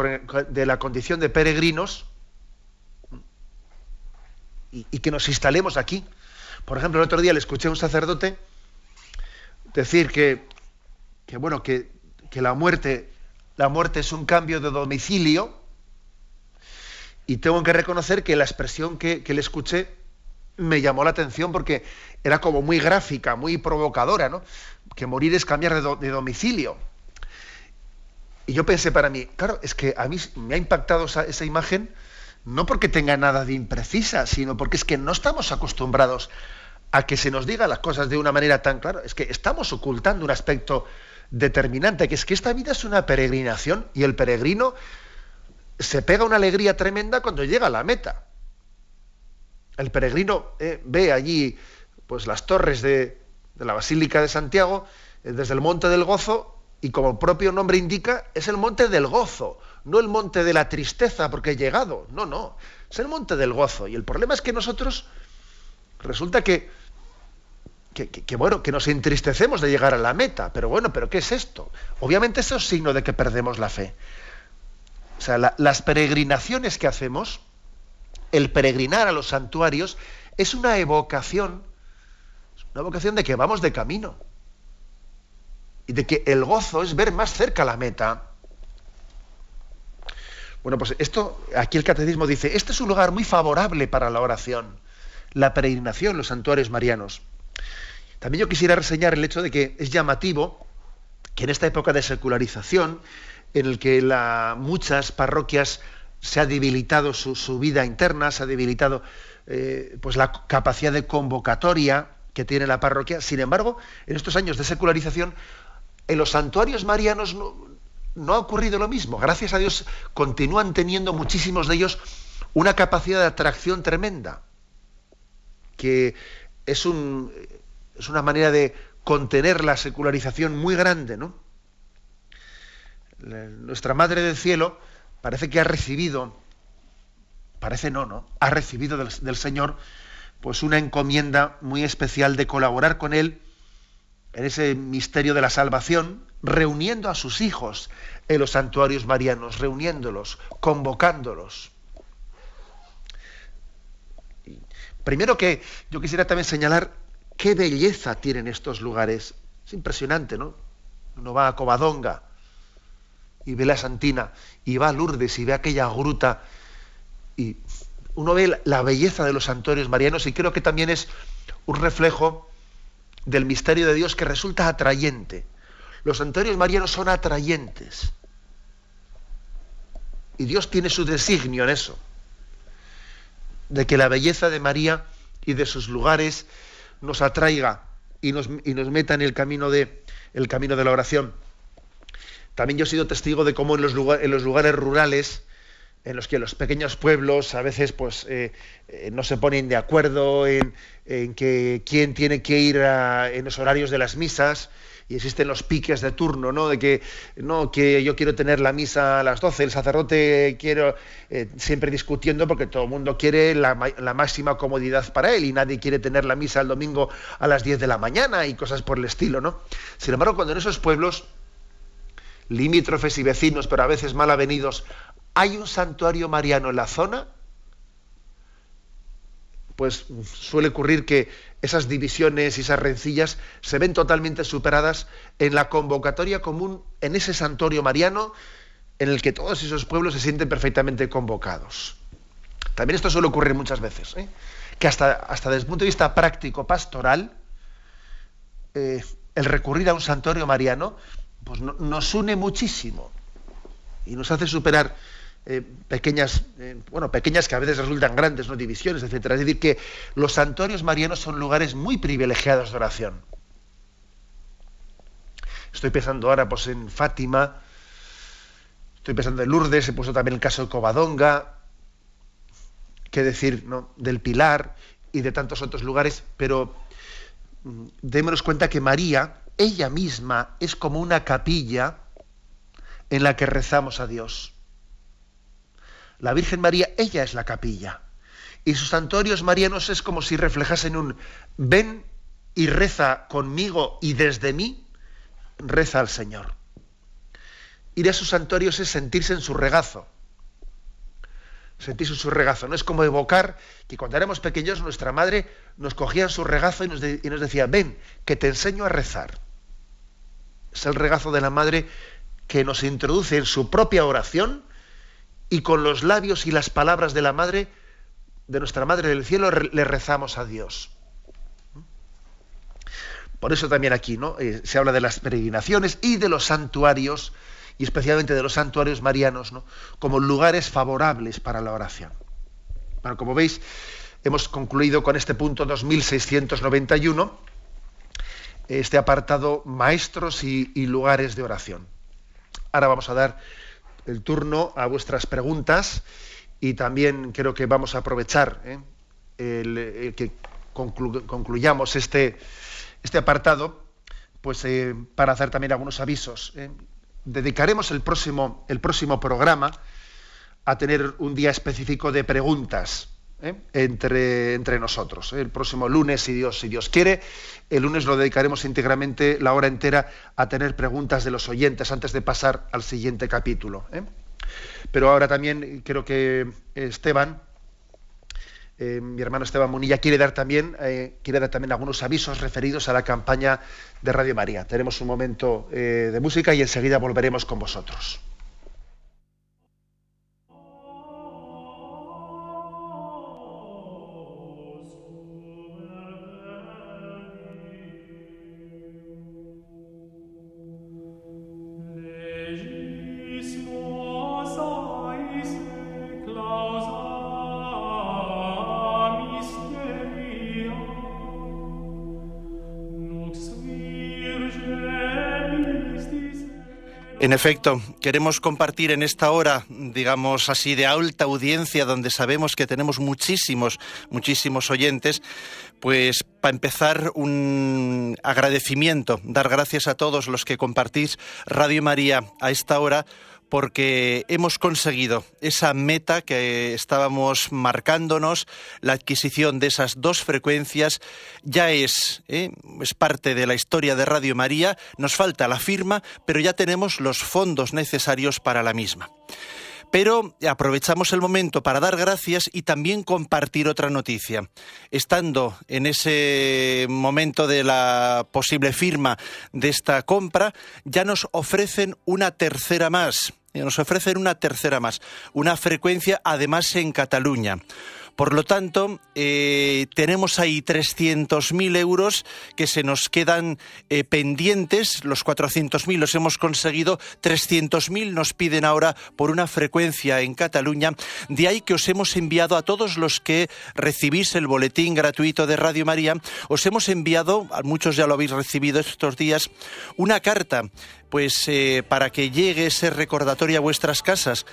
de la condición de peregrinos y, que nos instalemos aquí. Por ejemplo, el otro día le escuché a un sacerdote decir que, que bueno, que, que la muerte, la muerte es un cambio de domicilio y tengo que reconocer que la expresión que, le escuché me llamó la atención porque era como muy gráfica, muy provocadora, ¿no? Que morir es cambiar de, domicilio. Y yo pensé para mí, claro, es que a mí me ha impactado esa, imagen no porque tenga nada de imprecisa, sino porque es que no estamos acostumbrados a que se nos diga las cosas de una manera tan clara. Es que estamos ocultando un aspecto determinante, que es que esta vida es una peregrinación y el peregrino se pega una alegría tremenda cuando llega a la meta. El peregrino eh, ve allí pues, las torres de, la Basílica de Santiago eh, desde el Monte del Gozo y como el propio nombre indica, es el Monte del Gozo, no el Monte de la Tristeza porque he llegado, no, no, es el Monte del Gozo. Y el problema es que nosotros resulta que, que, bueno, que nos entristecemos de llegar a la meta, pero bueno, pero ¿qué es esto? Obviamente eso es signo de que perdemos la fe. O sea, las peregrinaciones que hacemos, el peregrinar a los santuarios, es una evocación, una evocación de que vamos de camino. Y de que el gozo es ver más cerca la meta. Bueno, pues esto, aquí el catecismo dice, este es un lugar muy favorable para la oración, la peregrinación, los santuarios marianos. También yo quisiera reseñar el hecho de que es llamativo que en esta época de secularización, en el que muchas parroquias se ha debilitado su, vida interna, se ha debilitado eh, pues la capacidad de convocatoria que tiene la parroquia. Sin embargo, en estos años de secularización, en los santuarios marianos no, no ha ocurrido lo mismo. Gracias a Dios continúan teniendo muchísimos de ellos una capacidad de atracción tremenda, que es, un, es una manera de contener la secularización muy grande, ¿no? Nuestra Madre del Cielo parece que ha recibido, parece no, ¿no? Ha recibido del, del Señor pues una encomienda muy especial de colaborar con Él en ese misterio de la salvación, reuniendo a sus hijos en los santuarios marianos, reuniéndolos, convocándolos. Primero que yo quisiera también señalar qué belleza tienen estos lugares. Es impresionante, ¿no? Uno va a Covadonga y ve la Santina, y va a Lourdes y ve aquella gruta, y uno ve la belleza de los santuarios marianos y creo que también es un reflejo del misterio de Dios que resulta atrayente. Los santuarios marianos son atrayentes. Y Dios tiene su designio en eso de que la belleza de María y de sus lugares nos atraiga y nos, nos meta en el camino, de, el camino de la oración. También yo he sido testigo de cómo en los, en los lugares rurales, en los que los pequeños pueblos a veces pues, eh, eh, no se ponen de acuerdo en, en, que quién tiene que ir en los horarios de las misas, y existen los piques de turno, ¿no? De que, no, que yo quiero tener la misa a las 12, el sacerdote quiero eh, siempre discutiendo porque todo el mundo quiere la, máxima comodidad para él y nadie quiere tener la misa el domingo a las 10 de la mañana y cosas por el estilo, ¿no? Sin embargo, cuando en esos pueblos limítrofes y vecinos, pero a veces mal avenidos, hay un santuario mariano en la zona, pues suele ocurrir que esas divisiones y esas rencillas se ven totalmente superadas en la convocatoria común en ese santuario mariano en el que todos esos pueblos se sienten perfectamente convocados. También esto suele ocurrir muchas veces, ¿eh? que hasta, desde el punto de vista práctico, pastoral, eh, el recurrir a un santuario mariano pues nos une muchísimo y nos hace superar eh, pequeñas, eh, bueno, pequeñas que a veces resultan grandes, ¿no? divisiones, etcétera. Es decir, que los santuarios marianos son lugares muy privilegiados de oración. Estoy pensando ahora pues, en Fátima, estoy pensando en Lourdes, he puesto también el caso de Covadonga, qué decir, ¿no? del Pilar y de tantos otros lugares, pero mm, démonos cuenta que María, ella misma, es como una capilla en la que rezamos a Dios. La Virgen María, ella es la capilla. Y sus santuarios marianos es como si reflejasen un ven y reza conmigo y desde mí, reza al Señor. Ir a sus santuarios es sentirse en su regazo. Sentirse en su regazo. No es como evocar que cuando éramos pequeños nuestra madre nos cogía en su regazo y nos, y nos decía, ven, que te enseño a rezar. Es el regazo de la madre que nos introduce en su propia oración y con los labios y las palabras de la Madre, de nuestra Madre del Cielo, le rezamos a Dios. Por eso también aquí ¿no? Eh, se habla de las peregrinaciones y de los santuarios, y especialmente de los santuarios marianos, ¿no? como lugares favorables para la oración. Bueno, como veis, hemos concluido con este punto 2691, este apartado maestros y lugares de oración. Ahora vamos a dar el turno a vuestras preguntas y también creo que vamos a aprovechar ¿eh? el, que concluyamos este, este apartado pues eh, para hacer también algunos avisos. ¿eh? Dedicaremos el próximo, el próximo programa a tener un día específico de preguntas. Entre, entre, nosotros. El próximo lunes, si Dios, si Dios quiere, el lunes lo dedicaremos íntegramente la hora entera a tener preguntas de los oyentes antes de pasar al siguiente capítulo. ¿eh? Pero ahora también creo que Esteban, eh, mi hermano Esteban Munilla, quiere dar también, eh, quiere dar también algunos avisos referidos a la campaña de Radio María. Tenemos un momento de música y enseguida volveremos con vosotros. En efecto, queremos compartir en esta hora, digamos así, de alta audiencia, donde sabemos que tenemos muchísimos, muchísimos oyentes, pues para empezar un agradecimiento, dar gracias a todos los que compartís Radio María a esta hora porque hemos conseguido esa meta que estábamos marcándonos, la adquisición de esas dos frecuencias, ya es, ¿eh? es parte de la historia de Radio María, nos falta la firma, pero ya tenemos los fondos necesarios para la misma. Pero aprovechamos el momento para dar gracias y también compartir otra noticia. Estando en ese momento de la posible firma de esta compra, ya nos ofrecen una tercera más. Nos ofrecen una tercera más, una frecuencia además en Cataluña. Por lo tanto, eh, tenemos ahí 300.000 euros que se nos quedan eh, pendientes. Los 400.000 los hemos conseguido. 300.000 nos piden ahora por una frecuencia en Cataluña. De ahí que os hemos enviado a todos los que recibís el boletín gratuito de Radio María, os hemos enviado, muchos ya lo habéis recibido estos días, una carta pues eh, para que llegue ese recordatorio a vuestras casas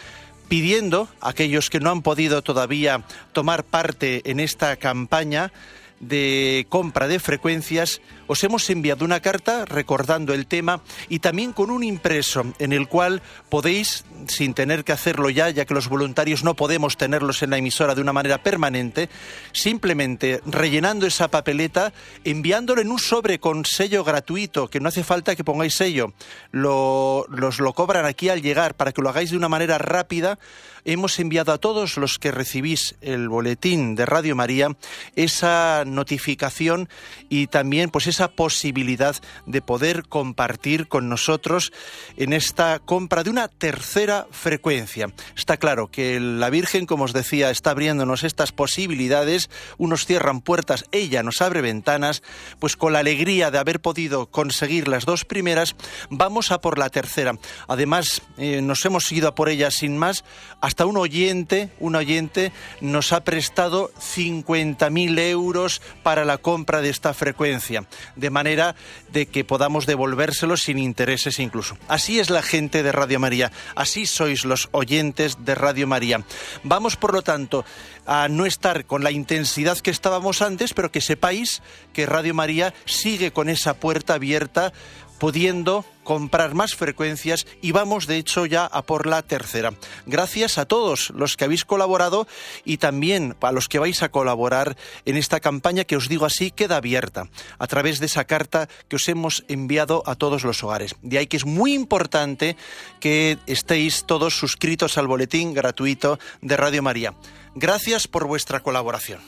pidiendo a aquellos que no han podido todavía tomar parte en esta campaña de compra de frecuencias, os hemos enviado una carta recordando el tema y también con un impreso en el cual podéis, sin tener que hacerlo ya, ya que los voluntarios no podemos tenerlos en la emisora de una manera permanente, simplemente rellenando esa papeleta, enviándolo en un sobre con sello gratuito, que no hace falta que pongáis sello, lo, los lo cobran aquí al llegar para que lo hagáis de una manera rápida hemos enviado a todos los que recibís el boletín de Radio María esa notificación y también pues esa posibilidad de poder compartir con nosotros en esta compra de una tercera frecuencia. Está claro que la Virgen, como os decía, está abriéndonos estas posibilidades, unos cierran puertas, ella nos abre ventanas, pues con la alegría de haber podido conseguir las dos primeras, vamos a por la tercera. Además, eh, nos hemos ido a por ella sin más hasta un oyente, un oyente nos ha prestado 50.000 euros para la compra de esta frecuencia, de manera de que podamos devolvérselos sin intereses incluso. Así es la gente de Radio María, así sois los oyentes de Radio María. Vamos, por lo tanto, a no estar con la intensidad que estábamos antes, pero que sepáis que Radio María sigue con esa puerta abierta pudiendo comprar más frecuencias y vamos de hecho ya a por la tercera. Gracias a todos los que habéis colaborado y también a los que vais a colaborar en esta campaña que os digo así queda abierta a través de esa carta que os hemos enviado a todos los hogares. De ahí que es muy importante que estéis todos suscritos al boletín gratuito de Radio María. Gracias por vuestra colaboración.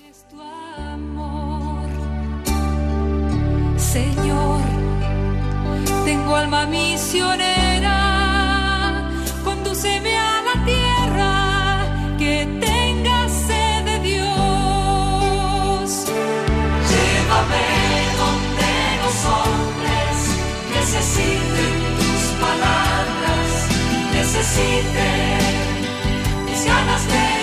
Tengo alma misionera, condúceme a la tierra que tenga sed de Dios. Llévame donde los hombres necesiten tus palabras, necesiten mis ganas de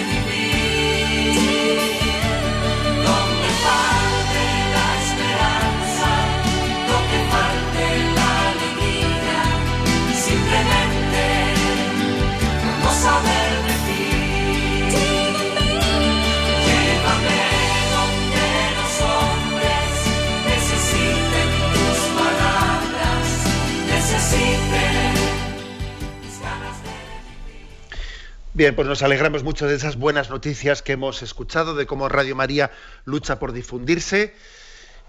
Bien, pues nos alegramos mucho de esas buenas noticias que hemos escuchado, de cómo Radio María lucha por difundirse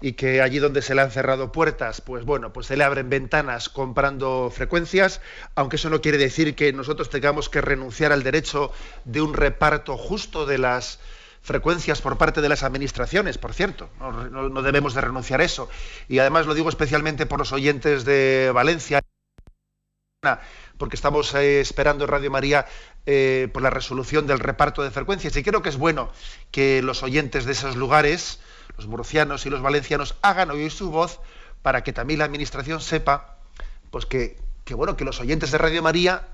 y que allí donde se le han cerrado puertas, pues bueno, pues se le abren ventanas comprando frecuencias, aunque eso no quiere decir que nosotros tengamos que renunciar al derecho de un reparto justo de las frecuencias por parte de las administraciones, por cierto, no, debemos de renunciar a eso. Y además lo digo especialmente por los oyentes de Valencia, porque estamos eh, esperando en Radio María eh, por la resolución del reparto de frecuencias. Y creo que es bueno que los oyentes de esos lugares, los murcianos y los valencianos, hagan oír su voz para que también la administración sepa pues que, bueno, que los oyentes de Radio María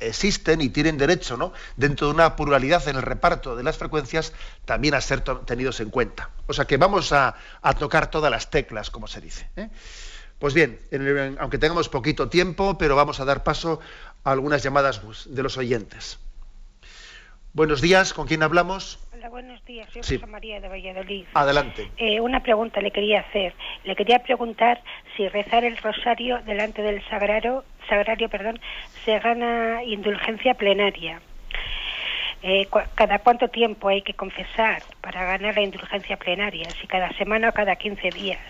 existen y tienen derecho, ¿no? dentro de una pluralidad en el reparto de las frecuencias, también a ser tenidos en cuenta. O sea que vamos a, a tocar todas las teclas, como se dice. ¿eh? Pues bien, en el- aunque tengamos poquito tiempo, pero vamos a dar paso a algunas llamadas de los oyentes. Buenos días, ¿con quién hablamos? Hola, buenos días. Soy Sí. Rosa María de Valladolid. Adelante. Eh, una pregunta le quería hacer. Le quería preguntar si rezar el rosario delante del sagrario, sagrario perdón, se gana indulgencia plenaria. Eh, ¿Cada cuánto tiempo hay que confesar para ganar la indulgencia plenaria? Si cada semana o cada 15 días.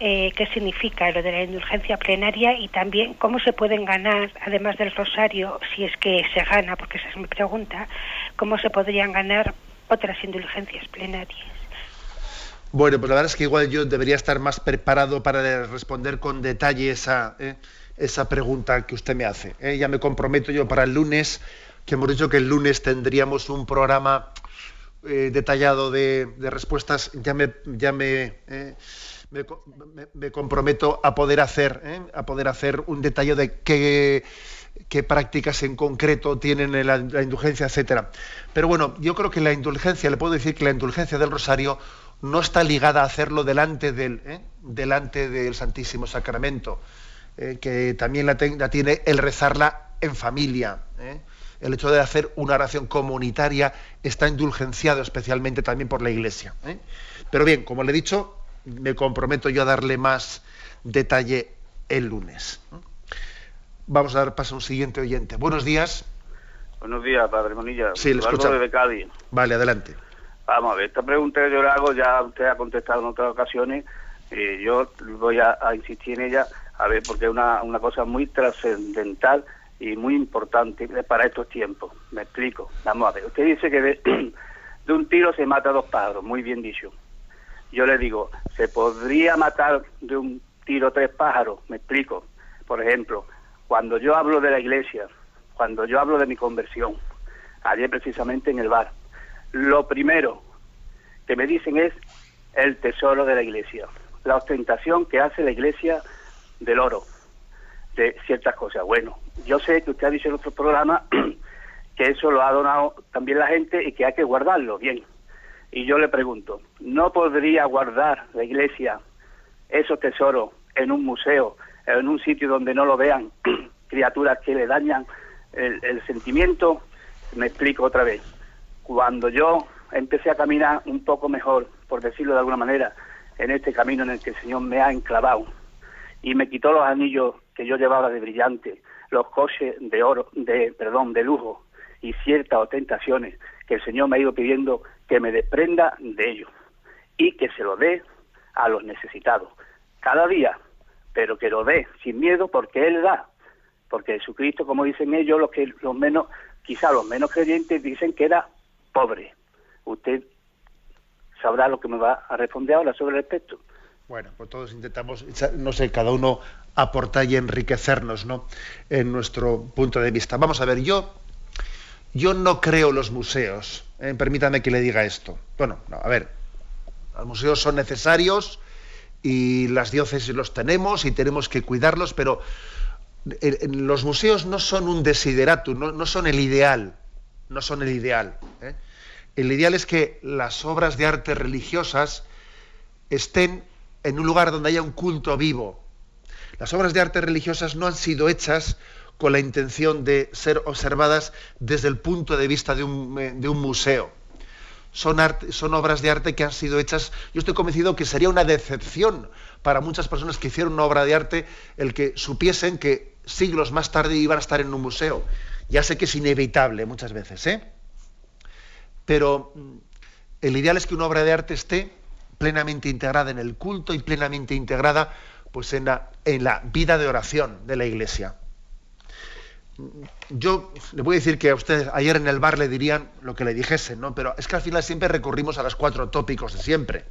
Eh, ¿Qué significa lo de la indulgencia plenaria? Y también, ¿cómo se pueden ganar, además del rosario, si es que se gana, porque esa es mi pregunta, cómo se podrían ganar otras indulgencias plenarias? Bueno, pues la verdad es que igual yo debería estar más preparado para responder con detalle esa, eh, esa pregunta que usted me hace. eh. Ya me comprometo yo para el lunes, que hemos dicho que el lunes tendríamos un programa detallado de, de respuestas. Ya me, ya me, me, co- me- me comprometo a poder hacer, eh, a poder hacer un detalle de qué, prácticas en concreto tienen en la, indulgencia, etcétera. Pero bueno, yo creo que la indulgencia, le puedo decir que la indulgencia del rosario no está ligada a hacerlo delante del, ¿eh? delante del Santísimo Sacramento, eh, que también la, tiene el rezarla en familia. El hecho de hacer una oración comunitaria está indulgenciado especialmente también por la Iglesia. Pero bien, como le he dicho, me comprometo yo a darle más detalle el lunes. Vamos a dar paso a un siguiente oyente. Buenos días. Buenos días, padre Monilla. Sí, le escuchamos. desde Cádiz. Vale, adelante. Vamos a ver, esta pregunta que yo le hago ya usted ha contestado en otras ocasiones. eh, yo voy a, a insistir en ella, a ver, porque es una, una cosa muy trascendental y muy importante para estos tiempos. Me explico. Vamos a ver, usted dice que de, de un tiro se mata a dos pájaros, muy bien dicho. Yo le digo, ¿se podría matar de un tiro tres pájaros? Me explico. Por ejemplo, cuando yo hablo de la iglesia, cuando yo hablo de mi conversión, ayer precisamente en el bar, lo primero que me dicen es el tesoro de la iglesia, la ostentación que hace la iglesia del oro, de ciertas cosas. Bueno, yo sé que usted ha dicho en otro programa que eso lo ha donado también la gente y que hay que guardarlo bien. Y yo le pregunto, ¿no podría guardar la iglesia esos tesoros en un museo, en un sitio donde no lo vean criaturas que le dañan el, el sentimiento? Me explico otra vez. Cuando yo empecé a caminar un poco mejor, por decirlo de alguna manera, en este camino en el que el Señor me ha enclavado y me quitó los anillos que yo llevaba de brillante, los coches de oro, de perdón, de lujo y ciertas ostentaciones que el Señor me ha ido pidiendo que me desprenda de ellos y que se lo dé a los necesitados cada día, pero que lo dé sin miedo porque Él da, porque Jesucristo, como dicen ellos, los que los menos, quizá los menos creyentes dicen que era pobre. Usted sabrá lo que me va a responder ahora sobre el respecto. Bueno, pues todos intentamos, no sé, cada uno aportar y enriquecernos, ¿no? En nuestro punto de vista. Vamos a ver, yo, yo no creo los museos. ¿Eh? Permítame que le diga esto. Bueno, no, a ver, los museos son necesarios y las diócesis los tenemos y tenemos que cuidarlos, pero eh, eh, los museos no son un desideratum, no, son el ideal, no son el ideal. El ideal es que las obras de arte religiosas estén en un lugar donde haya un culto vivo. Las obras de arte religiosas no han sido hechas con la intención de ser observadas desde el punto de vista de un, eh, de un museo. Son, obras de arte que han sido hechas, yo estoy convencido que sería una decepción para muchas personas que hicieron una obra de arte el que supiesen que siglos más tarde iban a estar en un museo. Ya sé que es inevitable muchas veces, ¿eh? Pero mm, el ideal es que una obra de arte esté plenamente integrada en el culto y plenamente integrada pues en la vida de oración de la iglesia. Yo le voy a decir que a usted ayer en el bar le dirían lo que le dijesen, ¿no? Pero es que al final siempre recurrimos a los cuatro tópicos de siempre.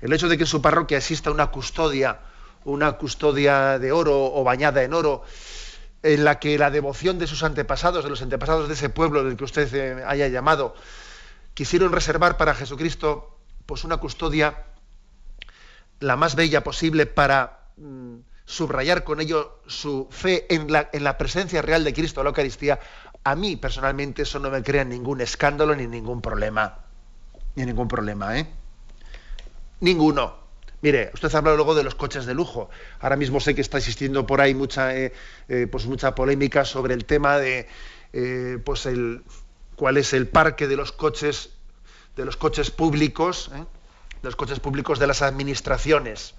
El hecho de que en su parroquia exista una custodia, una custodia de oro o bañada en oro, en la que la devoción de sus antepasados, de los antepasados de ese pueblo del que usted eh, haya llamado, quisieron reservar para Jesucristo pues una custodia la más bella posible para mm, subrayar con ello su fe en la, en presencia real de Cristo, la Eucaristía, a mí personalmente eso no me crea ningún escándalo ni ningún problema. Ni ningún problema, ¿eh? Ninguno. Mire, usted ha hablado luego de los coches de lujo. Ahora mismo sé que está existiendo por ahí mucha, eh, eh, pues mucha polémica sobre el tema de eh, pues el, cuál es el parque de los coches de los coches públicos, de los coches públicos de las administraciones,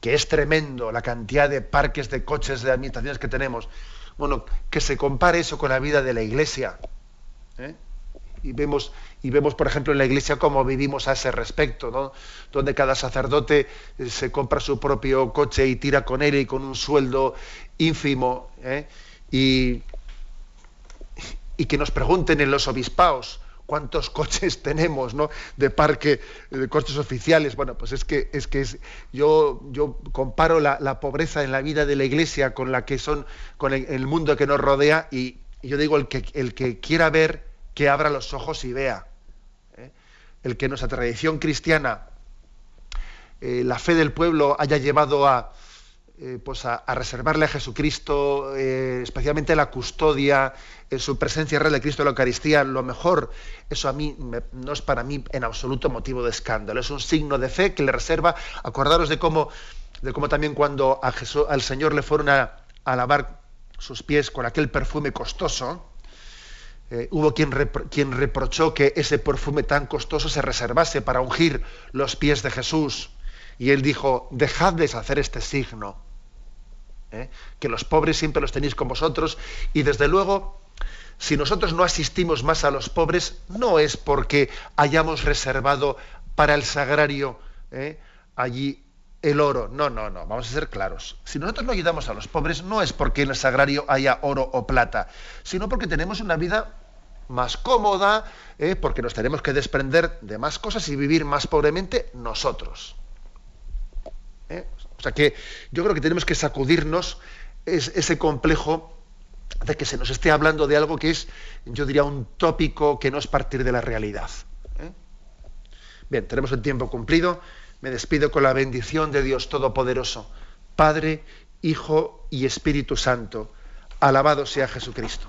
que es tremendo la cantidad de parques de coches de administraciones que tenemos. Bueno, que se compare eso con la vida de la Iglesia. Y vemos y vemos, por ejemplo, en la Iglesia cómo vivimos a ese respecto, ¿no? donde cada sacerdote eh, se compra su propio coche y tira con él y con un sueldo ínfimo, ¿eh? y, y que nos pregunten en los obispaos cuántos coches tenemos ¿no? de parque, de coches oficiales. Bueno, pues es que, es que es, yo, yo comparo la, pobreza en la vida de la Iglesia con la que son, con el, mundo que nos rodea, y, yo digo, el que, el que quiera ver, que abra los ojos y vea el que nuestra tradición cristiana, eh, la fe del pueblo haya llevado a, eh, pues a, reservarle a Jesucristo, eh, especialmente la custodia, en su presencia real de Cristo en la Eucaristía, lo mejor, eso a mí no es para mí en absoluto motivo de escándalo, es un signo de fe que le reserva, acordaros de cómo, de cómo también cuando al Señor le fueron a, lavar sus pies con aquel perfume costoso, eh, hubo quien, quien, reprochó que ese perfume tan costoso se reservase para ungir los pies de Jesús. Y él dijo, dejadles hacer este signo, ¿eh? que los pobres siempre los tenéis con vosotros. Y desde luego, si nosotros no asistimos más a los pobres, no es porque hayamos reservado para el sagrario ¿eh? allí el oro. No, no, no, vamos a ser claros. Si nosotros no ayudamos a los pobres, no es porque en el sagrario haya oro o plata, sino porque tenemos una vida más cómoda, ¿eh? porque nos tenemos que desprender de más cosas y vivir más pobremente nosotros. ¿Eh? O sea que yo creo que tenemos que sacudirnos ese complejo de que se nos esté hablando de algo que es, yo diría, un tópico que no es partir de la realidad. ¿eh? Bien, tenemos el tiempo cumplido. Me despido con la bendición de Dios Todopoderoso, Padre, Hijo y Espíritu Santo. Alabado sea Jesucristo.